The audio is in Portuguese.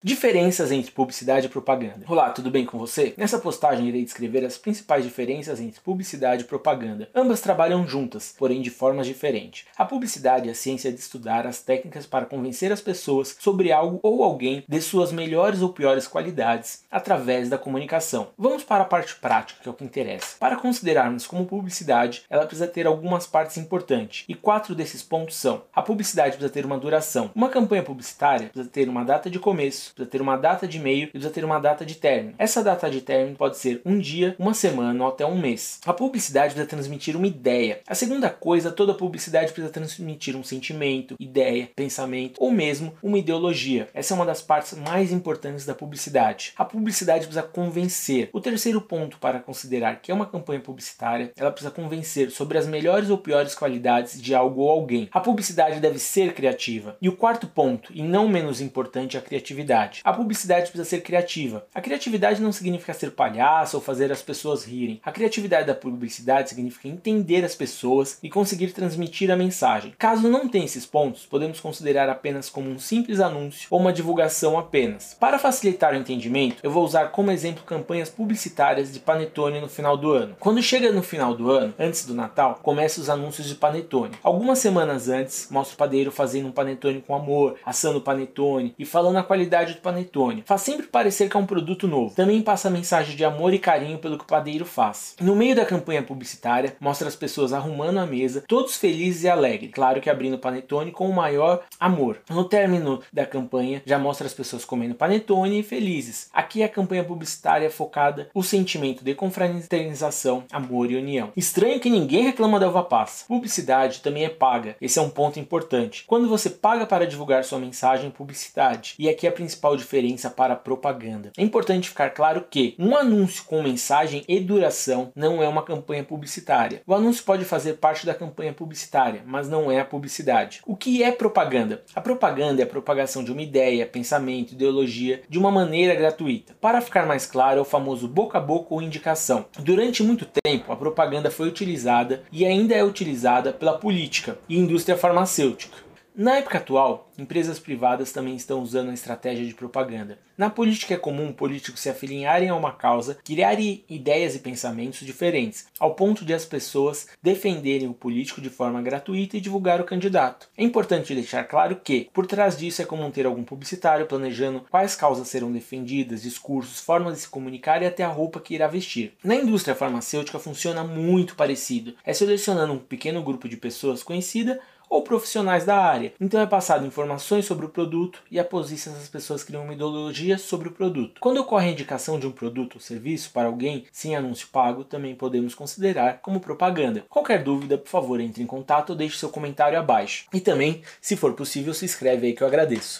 Diferenças entre publicidade e propaganda. Olá, tudo bem com você? Nessa postagem irei descrever as principais diferenças entre publicidade e propaganda. Ambas trabalham juntas, porém de formas diferentes. A publicidade é a ciência de estudar as técnicas para convencer as pessoas sobre algo ou alguém de suas melhores ou piores qualidades através da comunicação. Vamos para a parte prática, que é o que interessa. Para considerarmos como publicidade, ela precisa ter algumas partes importantes, e quatro desses pontos são: a publicidade precisa ter uma duração. Uma campanha publicitária precisa ter uma data de começo precisa ter uma data de meio e precisa ter uma data de término. Essa data de término pode ser um dia, uma semana ou até um mês. A publicidade precisa transmitir uma ideia. A segunda coisa, toda publicidade precisa transmitir um sentimento, ideia, pensamento ou mesmo uma ideologia. Essa é uma das partes mais importantes da publicidade. A publicidade precisa convencer. O terceiro ponto para considerar que é uma campanha publicitária, ela precisa convencer sobre as melhores ou piores qualidades de algo ou alguém. A publicidade deve ser criativa. E o quarto ponto, e não menos importante, é a criatividade criatividade. A publicidade precisa ser criativa. A criatividade não significa ser palhaço ou fazer as pessoas rirem. A criatividade da publicidade significa entender as pessoas e conseguir transmitir a mensagem. Caso não tenha esses pontos, podemos considerar apenas como um simples anúncio ou uma divulgação apenas. Para facilitar o entendimento, eu vou usar como exemplo campanhas publicitárias de Panetone no final do ano. Quando chega no final do ano, antes do Natal, começam os anúncios de Panetone. Algumas semanas antes, mostra o padeiro fazendo um panetone com amor, assando panetone e falando a qualidade qualidade do panetone. Faz sempre parecer que é um produto novo. Também passa mensagem de amor e carinho pelo que o padeiro faz. No meio da campanha publicitária, mostra as pessoas arrumando a mesa, todos felizes e alegres. Claro que abrindo o panetone com o maior amor. No término da campanha, já mostra as pessoas comendo panetone e felizes. Aqui a campanha publicitária é focada o sentimento de confraternização, amor e união. Estranho que ninguém reclama da uva passa. Publicidade também é paga. Esse é um ponto importante. Quando você paga para divulgar sua mensagem, publicidade. E aqui a principal principal diferença para a propaganda. É importante ficar claro que um anúncio com mensagem e duração não é uma campanha publicitária. O anúncio pode fazer parte da campanha publicitária, mas não é a publicidade. O que é propaganda? A propaganda é a propagação de uma ideia, pensamento, ideologia de uma maneira gratuita. Para ficar mais claro, é o famoso boca a boca ou indicação. Durante muito tempo, a propaganda foi utilizada e ainda é utilizada pela política e indústria farmacêutica. Na época atual, empresas privadas também estão usando a estratégia de propaganda. Na política é comum políticos se afiliarem a uma causa, criarem ideias e pensamentos diferentes, ao ponto de as pessoas defenderem o político de forma gratuita e divulgar o candidato. É importante deixar claro que, por trás disso, é comum ter algum publicitário planejando quais causas serão defendidas, discursos, formas de se comunicar e até a roupa que irá vestir. Na indústria farmacêutica funciona muito parecido. É selecionando um pequeno grupo de pessoas conhecida ou profissionais da área. Então é passado informações sobre o produto e a posição das pessoas criam uma ideologia sobre o produto. Quando ocorre a indicação de um produto ou serviço para alguém sem anúncio pago, também podemos considerar como propaganda. Qualquer dúvida, por favor, entre em contato ou deixe seu comentário abaixo. E também, se for possível, se inscreve aí que eu agradeço.